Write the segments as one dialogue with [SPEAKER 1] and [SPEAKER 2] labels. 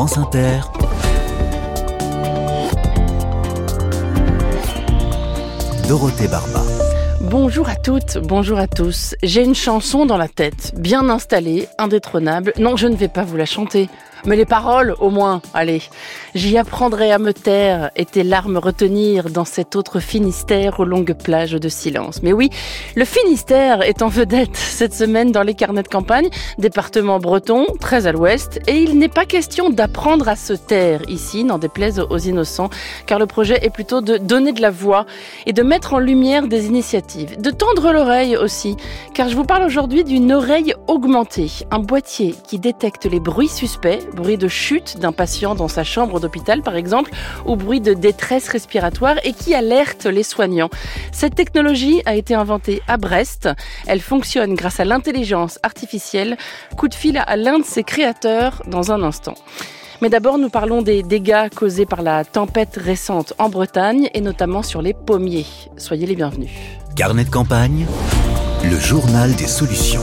[SPEAKER 1] France Inter. Dorothée Barba.
[SPEAKER 2] Bonjour à toutes, bonjour à tous. J'ai une chanson dans la tête, bien installée, indétrônable. Non, je ne vais pas vous la chanter. Mais les paroles, au moins, allez. J'y apprendrai à me taire et tes larmes retenir dans cet autre Finistère aux longues plages de silence. Mais oui, le Finistère est en vedette cette semaine dans les carnets de campagne, département breton, très à l'ouest, et il n'est pas question d'apprendre à se taire ici, n'en déplaise aux innocents, car le projet est plutôt de donner de la voix et de mettre en lumière des initiatives, de tendre l'oreille aussi, car je vous parle aujourd'hui d'une oreille augmentée, un boîtier qui détecte les bruits suspects bruit de chute d'un patient dans sa chambre d'hôpital par exemple, ou bruit de détresse respiratoire et qui alerte les soignants. Cette technologie a été inventée à Brest. Elle fonctionne grâce à l'intelligence artificielle. Coup de fil à l'un de ses créateurs dans un instant. Mais d'abord, nous parlons des dégâts causés par la tempête récente en Bretagne et notamment sur les pommiers. Soyez les bienvenus.
[SPEAKER 1] Carnet de campagne, le journal des solutions.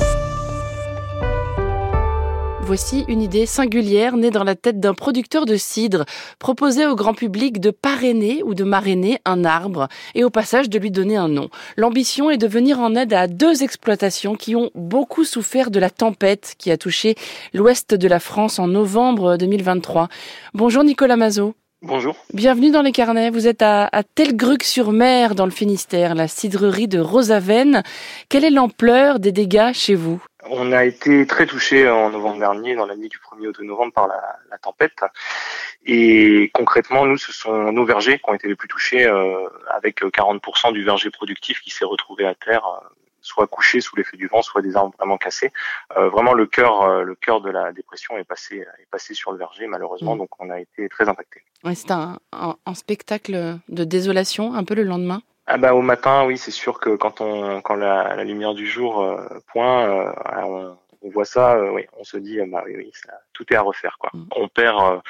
[SPEAKER 2] Voici une idée singulière née dans la tête d'un producteur de cidre, proposer au grand public de parrainer ou de marrainer un arbre et au passage de lui donner un nom. L'ambition est de venir en aide à deux exploitations qui ont beaucoup souffert de la tempête qui a touché l'ouest de la France en novembre 2023. Bonjour Nicolas Mazot.
[SPEAKER 3] Bonjour.
[SPEAKER 2] Bienvenue dans les carnets. Vous êtes à, à Telgruc-sur-Mer, dans le Finistère, la cidrerie de Rosaven. Quelle est l'ampleur des dégâts chez vous?
[SPEAKER 3] On a été très touché en novembre dernier, dans la nuit du 1er au 2 novembre, par la, la, tempête. Et concrètement, nous, ce sont nos vergers qui ont été les plus touchés, euh, avec 40% du verger productif qui s'est retrouvé à terre euh, soit couché sous l'effet du vent, soit des arbres vraiment cassés. Euh, vraiment, le cœur, euh, le cœur de la dépression est passé, est passé sur le verger, malheureusement.
[SPEAKER 2] Mm.
[SPEAKER 3] Donc, on a été très impacté.
[SPEAKER 2] Ouais, c'est un, un, un, spectacle de désolation, un peu le lendemain.
[SPEAKER 3] Ah bah au matin, oui, c'est sûr que quand on, quand la, la lumière du jour euh, pointe, on, on voit ça, euh, oui, on se dit, bah oui, oui ça, tout est à refaire. Quoi.
[SPEAKER 2] Mm.
[SPEAKER 3] On perd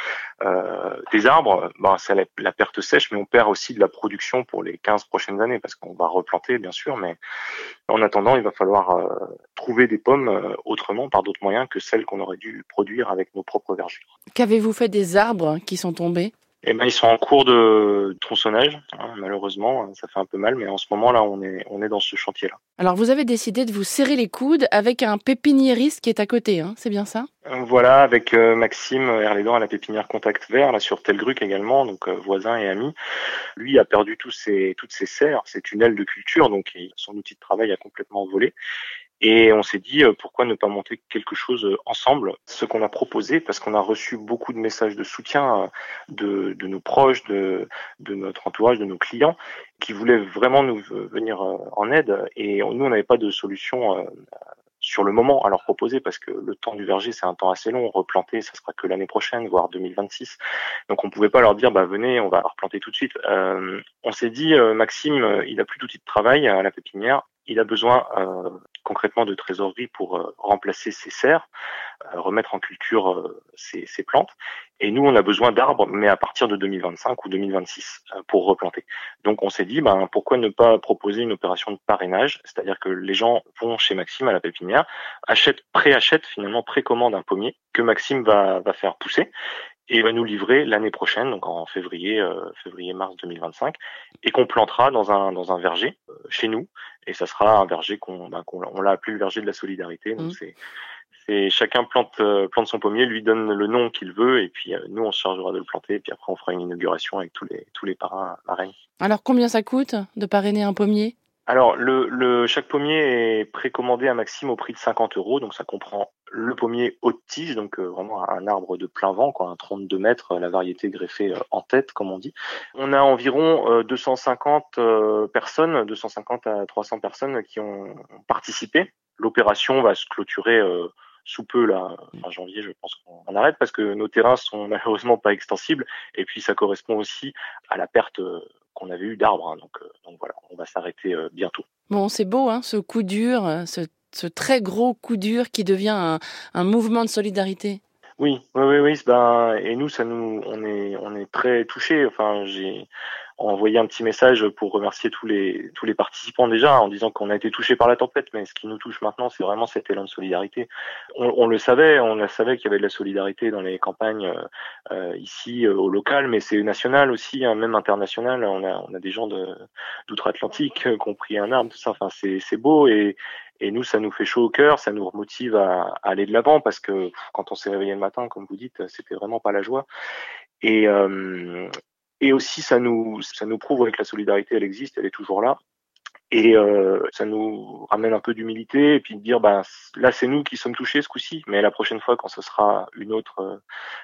[SPEAKER 3] euh, des arbres, bah, c'est la, la, perte sèche, mais on perd aussi de la production pour les 15 prochaines années, parce qu'on va replanter, bien sûr, mais en attendant, il va falloir euh, trouver des pommes euh, autrement, par d'autres moyens que celles qu'on aurait dû produire avec nos propres vergers.
[SPEAKER 2] Qu'avez-vous fait des arbres qui sont tombés?
[SPEAKER 3] Eh ben, ils sont en cours de tronçonnage, hein, malheureusement, ça fait un peu mal, mais en ce moment là, on est, on est dans ce chantier-là.
[SPEAKER 2] Alors, vous avez décidé de vous serrer les coudes avec un pépiniériste qui est à côté, hein, c'est bien ça?
[SPEAKER 3] Voilà, avec euh, Maxime Herlédan à la pépinière Contact Vert, là sur Telgruc également, donc euh, voisin et ami. Lui a perdu tous ses, toutes ses serres, ses tunnels de culture, donc son outil de travail a complètement volé. Et on s'est dit pourquoi ne pas monter quelque chose ensemble? Ce qu'on a proposé, parce qu'on a reçu beaucoup de messages de soutien de, de nos proches, de, notre entourage, de nos clients, qui voulaient vraiment nous venir en aide. Et nous, on n'avait pas de solution sur le moment à leur proposer parce que le temps du verger c'est un temps assez long. Replanter, ça sera que l'année prochaine, voire 2026. Donc on pouvait pas leur dire bah venez, on va replanter tout de suite. Euh, on s'est dit Maxime, il a plus d'outils de travail à la pépinière. Il a besoin euh, concrètement de trésorerie pour euh, remplacer ses serres, euh, remettre en culture ses, plantes. Et nous, on a besoin d'arbres, mais à partir de 2025 ou 2026 pour replanter. Donc, on s'est dit, ben, pourquoi ne pas proposer une opération de parrainage, c'est-à-dire que les gens vont chez Maxime à la pépinière, achètent, préachètent finalement, précommandent un pommier que Maxime va faire pousser et va nous livrer l'année prochaine, donc en février, euh, février-mars 2025, et qu'on plantera dans un dans un verger euh, chez nous, et ça sera un verger qu'on bah, qu'on on l'a appelé le verger de la solidarité. Donc
[SPEAKER 2] Mmh.
[SPEAKER 3] c'est c'est chacun plante euh, plante son pommier, lui donne le nom qu'il veut, et puis euh, nous on se chargera de le planter, et puis après on fera une inauguration avec tous les tous les parrains marraines.
[SPEAKER 2] Alors combien ça coûte de parrainer un pommier?
[SPEAKER 3] Alors, le, le, chaque pommier est précommandé à Maxime au prix de 50 euros, donc ça comprend le pommier haute tige, donc euh, vraiment un arbre de plein vent, quoi, un 32 mètres, la variété greffée euh, en tête, comme on dit. On a environ euh, 250 euh, personnes, 250 à 300 personnes qui ont participé. L'opération va se clôturer euh, sous peu là, en janvier, je pense qu'on arrête parce que nos terrains sont malheureusement pas extensibles et puis ça correspond aussi à la perte euh, qu'on avait eu d'arbres. Hein, donc, euh, donc voilà, on va s'arrêter euh, bientôt.
[SPEAKER 2] Bon, c'est beau, hein, ce coup dur, ce, très gros coup dur qui devient un mouvement de solidarité.
[SPEAKER 3] Oui, oui, oui, oui. Ben, et nous, ça nous, on est, on est très touchés. Enfin, j'ai, envoyé un petit message pour remercier tous les tous les participants déjà en disant qu'on a été touché par la tempête, mais ce qui nous touche maintenant, c'est vraiment cet élan de solidarité. On, on le savait, on le savait qu'il y avait de la solidarité dans les campagnes euh, ici au local, mais c'est national aussi, hein, même international. On a on a des gens de d'outre-Atlantique qui ont pris un arbre, tout ça. Enfin, c'est c'est beau et et nous, ça nous fait chaud au cœur, ça nous motive à, aller de l'avant parce que quand on s'est réveillé le matin, comme vous dites, c'était vraiment pas la joie. Et, euh, et aussi, ça nous, ça nous prouve que la solidarité, elle existe, elle est toujours là. Et euh, ça nous ramène un peu d'humilité et puis de dire, ben là c'est nous qui sommes touchés ce coup-ci, mais la prochaine fois quand ce sera une autre euh,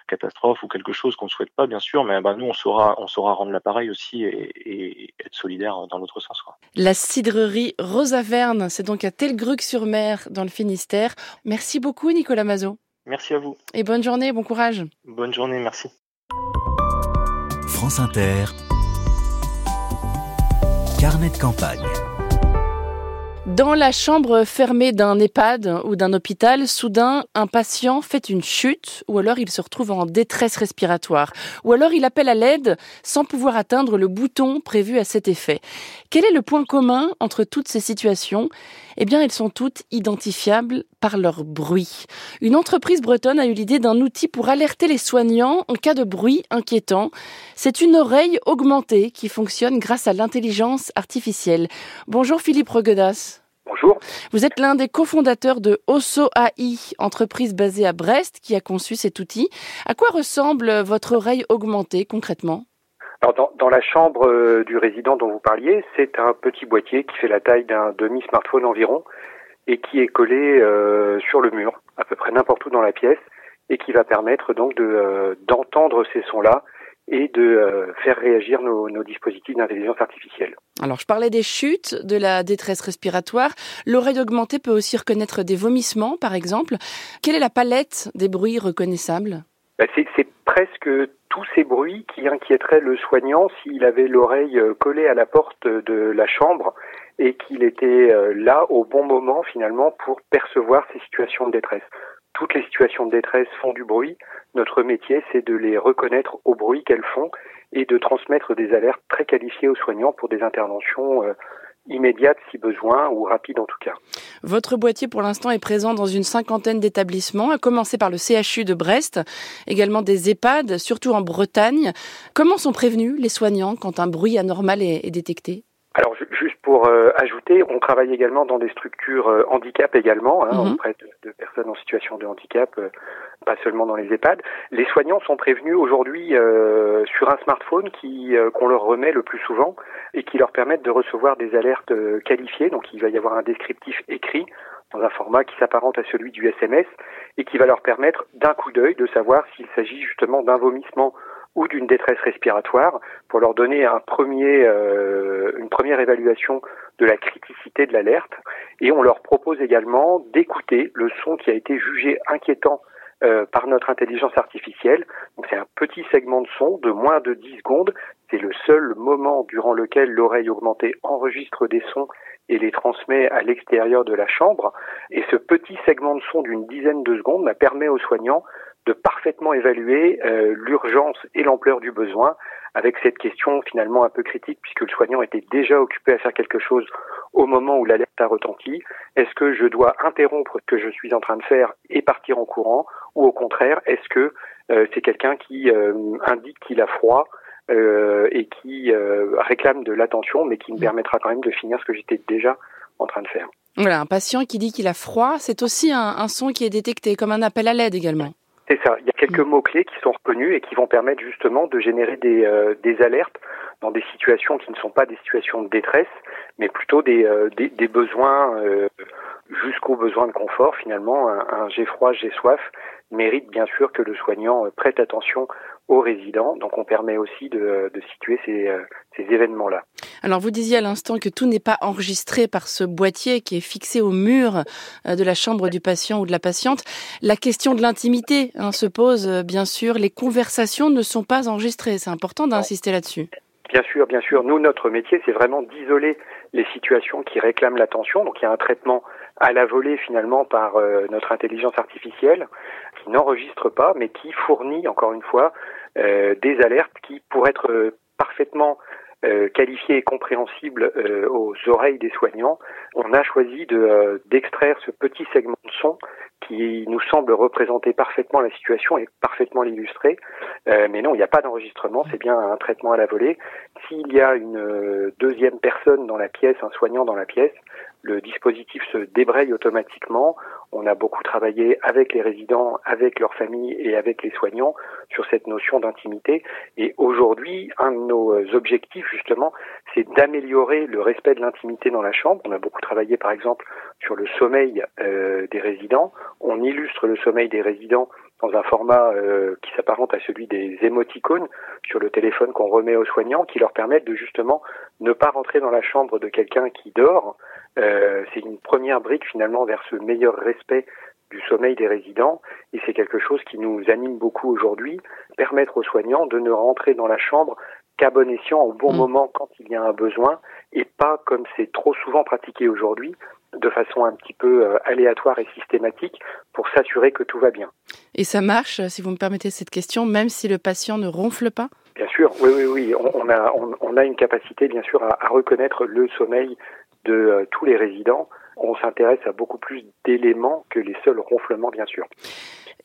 [SPEAKER 3] catastrophe ou quelque chose qu'on ne souhaite pas, bien sûr, mais ben nous on saura, on saura rendre l'appareil aussi et, et, être solidaire dans l'autre sens. Quoi.
[SPEAKER 2] La cidrerie Rosa Verne, c'est donc à Telgruc-sur-Mer dans le Finistère. Merci beaucoup Nicolas Mazot.
[SPEAKER 3] Merci à vous.
[SPEAKER 2] Et bonne journée, bon courage.
[SPEAKER 3] Bonne journée, merci.
[SPEAKER 1] France Inter. Carnet de campagne.
[SPEAKER 2] Dans la chambre fermée d'un EHPAD ou d'un hôpital, soudain, un patient fait une chute ou alors il se retrouve en détresse respiratoire ou alors il appelle à l'aide sans pouvoir atteindre le bouton prévu à cet effet. Quel est le point commun entre toutes ces situations? Eh bien, elles sont toutes identifiables par leur bruit. Une entreprise bretonne a eu l'idée d'un outil pour alerter les soignants en cas de bruit inquiétant. C'est une oreille augmentée qui fonctionne grâce à l'intelligence artificielle. Bonjour Philippe Reguedas.
[SPEAKER 4] Bonjour.
[SPEAKER 2] Vous êtes l'un des cofondateurs de Osso AI, entreprise basée à Brest qui a conçu cet outil. À quoi ressemble votre oreille augmentée concrètement?
[SPEAKER 4] Alors dans, dans, la chambre euh, du résident dont vous parliez, c'est un petit boîtier qui fait la taille d'un demi-smartphone environ et qui est collé euh, sur le mur, à peu près n'importe où dans la pièce, et qui va permettre donc de euh, d'entendre ces sons-là et de euh, faire réagir nos, nos dispositifs d'intelligence artificielle.
[SPEAKER 2] Alors, je parlais des chutes, de la détresse respiratoire. L'oreille augmentée peut aussi reconnaître des vomissements, par exemple. Quelle est la palette des bruits reconnaissables?
[SPEAKER 4] Ben C'est presque tous ces bruits qui inquiéteraient le soignant s'il avait l'oreille euh, collée à la porte de la chambre et qu'il était euh, là au bon moment finalement pour percevoir ces situations de détresse toutes les situations de détresse font du bruit. Notre métier, c'est de les reconnaître au bruit qu'elles font et de transmettre des alertes très qualifiées aux soignants pour des interventions euh, immédiates si besoin ou rapides en tout cas.
[SPEAKER 2] Votre boîtier pour l'instant est présent dans une cinquantaine d'établissements, à commencer par le CHU de Brest, également des EHPAD, surtout en Bretagne. Comment sont prévenus les soignants quand un bruit anormal est, est détecté?
[SPEAKER 4] Alors juste pour euh, ajouter, on travaille également dans des structures euh, handicap également, hein,
[SPEAKER 2] Mhm.
[SPEAKER 4] auprès de, de personnes en situation de handicap, euh, pas seulement dans les EHPAD. Les soignants sont prévenus aujourd'hui euh, sur un smartphone qui euh, qu'on leur remet le plus souvent et qui leur permettent de recevoir des alertes qualifiées. Donc il va y avoir un descriptif écrit dans un format qui s'apparente à celui du SMS et qui va leur permettre d'un coup d'œil de savoir s'il s'agit justement d'un vomissement ou d'une détresse respiratoire pour leur donner un premier, euh, une première évaluation de la criticité de l'alerte. Et on leur propose également d'écouter le son qui a été jugé inquiétant euh, par notre intelligence artificielle. Donc c'est un petit segment de son de moins de 10 secondes. C'est le seul moment durant lequel l'oreille augmentée enregistre des sons et les transmet à l'extérieur de la chambre. Et ce petit segment de son d'une dizaine de secondes bah, permet aux soignants de parfaitement évaluer euh, l'urgence et l'ampleur du besoin avec cette question finalement un peu critique puisque le soignant était déjà occupé à faire quelque chose au moment où l'alerte a retenti. Est-ce que je dois interrompre ce que je suis en train de faire et partir en courant ou au contraire, est-ce que euh, c'est quelqu'un qui euh, indique qu'il a froid euh, et qui réclame de l'attention mais qui me permettra quand même de finir ce que j'étais déjà en train de faire?
[SPEAKER 2] Voilà, un patient qui dit qu'il a froid, c'est aussi un, un son qui est détecté, comme un appel à l'aide également.
[SPEAKER 4] C'est ça. Il y a quelques mots-clés qui sont reconnus et qui vont permettre justement de générer des, euh, des alertes dans des situations qui ne sont pas des situations de détresse, mais plutôt des, euh, des, des, besoins euh, jusqu'au besoin de confort. Finalement, un, un j'ai froid, j'ai soif mérite bien sûr que le soignant prête attention aux résidents. Donc on permet aussi de, de situer ces, ces événements-là.
[SPEAKER 2] Alors vous disiez à l'instant que tout n'est pas enregistré par ce boîtier qui est fixé au mur de la chambre du patient ou de la patiente. La question de l'intimité hein, se pose bien sûr. Les conversations ne sont pas enregistrées. C'est important d'insister là-dessus.
[SPEAKER 4] Bien sûr, bien sûr. Nous, notre métier, c'est vraiment d'isoler les situations qui réclament l'attention. Donc il y a un traitement à la volée finalement par euh, notre intelligence artificielle qui n'enregistre pas, mais qui fournit encore une fois euh, des alertes qui, pour être parfaitement euh, qualifié et compréhensible euh, aux oreilles des soignants, on a choisi de euh, d'extraire ce petit segment de son qui nous semble représenter parfaitement la situation et parfaitement l'illustrer. mais non, il n'y a pas d'enregistrement, c'est bien un traitement à la volée. S'il y a une deuxième personne dans la pièce, un soignant dans la pièce, le dispositif se débraye automatiquement. On a beaucoup travaillé avec les résidents, avec leurs familles et avec les soignants sur cette notion d'intimité. Et aujourd'hui, un de nos objectifs, justement, c'est d'améliorer le respect de l'intimité dans la chambre. On a beaucoup travaillé, par exemple, sur le sommeil euh, des résidents. On illustre le sommeil des résidents dans un format euh, qui s'apparente à celui des émoticônes sur le téléphone qu'on remet aux soignants, qui leur permettent de justement ne pas rentrer dans la chambre de quelqu'un qui dort. Euh, c'est une première brique finalement vers ce meilleur respect du sommeil des résidents et c'est quelque chose qui nous anime beaucoup aujourd'hui, permettre aux soignants de ne rentrer dans la chambre qu'à bon escient, au bon mmh. moment quand il y a un besoin et pas comme c'est trop souvent pratiqué aujourd'hui, de façon un petit peu euh, aléatoire et systématique pour s'assurer que tout va bien.
[SPEAKER 2] Et ça marche, si vous me permettez cette question, même si le patient ne ronfle pas?
[SPEAKER 4] Bien sûr, oui, oui, oui. On, a, on, a une capacité, bien sûr, à, reconnaître le sommeil de euh, tous les résidents. On s'intéresse à beaucoup plus d'éléments que les seuls ronflements, bien sûr.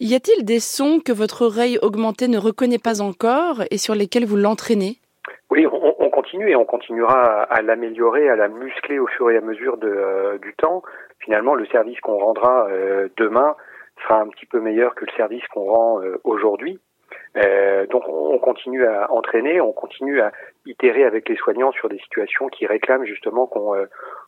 [SPEAKER 2] Y a-t-il des sons que votre oreille augmentée ne reconnaît pas encore et sur lesquels vous l'entraînez?
[SPEAKER 4] Oui, on, continue et on continuera à, l'améliorer, à la muscler au fur et à mesure de, euh, du temps. Finalement, le service qu'on rendra euh, demain sera un petit peu meilleur que le service qu'on rend euh, donc on continue à entraîner, on continue à itérer avec les soignants sur des situations qui réclament justement qu'on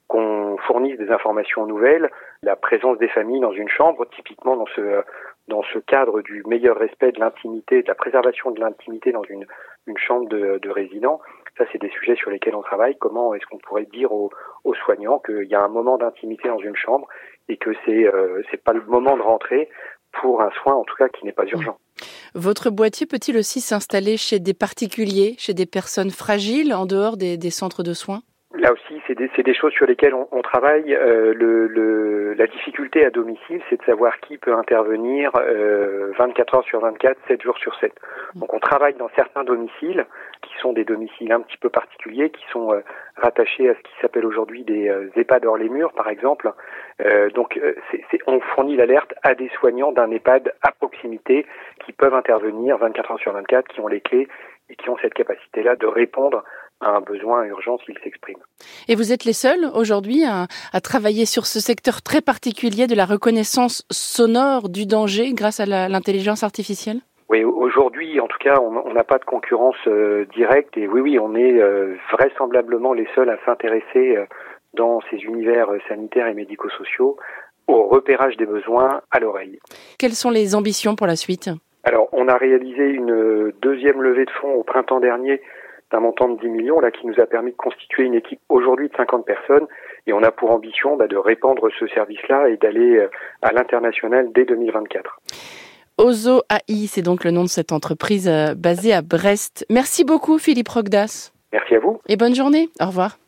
[SPEAKER 4] qu'on fournisse des informations nouvelles, la présence des familles dans une chambre, typiquement dans ce dans ce cadre du meilleur respect de l'intimité, de la préservation de l'intimité dans une, une chambre de, de résident, ça c'est des sujets sur lesquels on travaille. Comment est-ce qu'on pourrait dire aux, aux soignants qu'il y a un moment d'intimité dans une chambre et que c'est euh, c'est pas le moment de rentrer pour un soin en tout cas qui n'est pas urgent.
[SPEAKER 2] Votre boîtier peut-il aussi s'installer chez des particuliers, chez des personnes fragiles en dehors des, centres de soins?
[SPEAKER 4] Là aussi, c'est des, choses sur lesquelles on, travaille. Euh, la difficulté à domicile, c'est de savoir qui peut intervenir euh, 24 heures sur 24, 7 jours sur 7. Donc on travaille dans certains domiciles qui sont des domiciles un petit peu particuliers, qui sont euh, rattachés à ce qui s'appelle aujourd'hui des euh, EHPAD hors les murs, par exemple. Euh, donc c'est on fournit l'alerte à des soignants d'un EHPAD à proximité qui peuvent intervenir 24 heures sur 24, qui ont les clés et qui ont cette capacité-là de répondre à un besoin urgent s'il s'exprime.
[SPEAKER 2] Et vous êtes les seuls aujourd'hui à, à, travailler sur ce secteur très particulier de la reconnaissance sonore du danger grâce à l'intelligence artificielle?
[SPEAKER 4] Oui, aujourd'hui, en tout cas, on n'a pas de concurrence euh, directe et oui, oui, on est euh, vraisemblablement les seuls à s'intéresser euh, dans ces univers sanitaires et médico-sociaux au repérage des besoins à l'oreille.
[SPEAKER 2] Quelles sont les ambitions pour la suite?
[SPEAKER 4] Alors, on a réalisé une deuxième levée de fonds au printemps dernier d'un montant de 10 millions, là, qui nous a permis de constituer une équipe aujourd'hui de 50 personnes. Et on a pour ambition bah, de répandre ce service-là et d'aller euh, à l'international dès 2024.
[SPEAKER 2] Ozo AI, c'est donc le nom de cette entreprise euh, basée à Brest. Merci beaucoup, Philippe Rogdas.
[SPEAKER 4] Merci à vous.
[SPEAKER 2] Et bonne journée. Au revoir.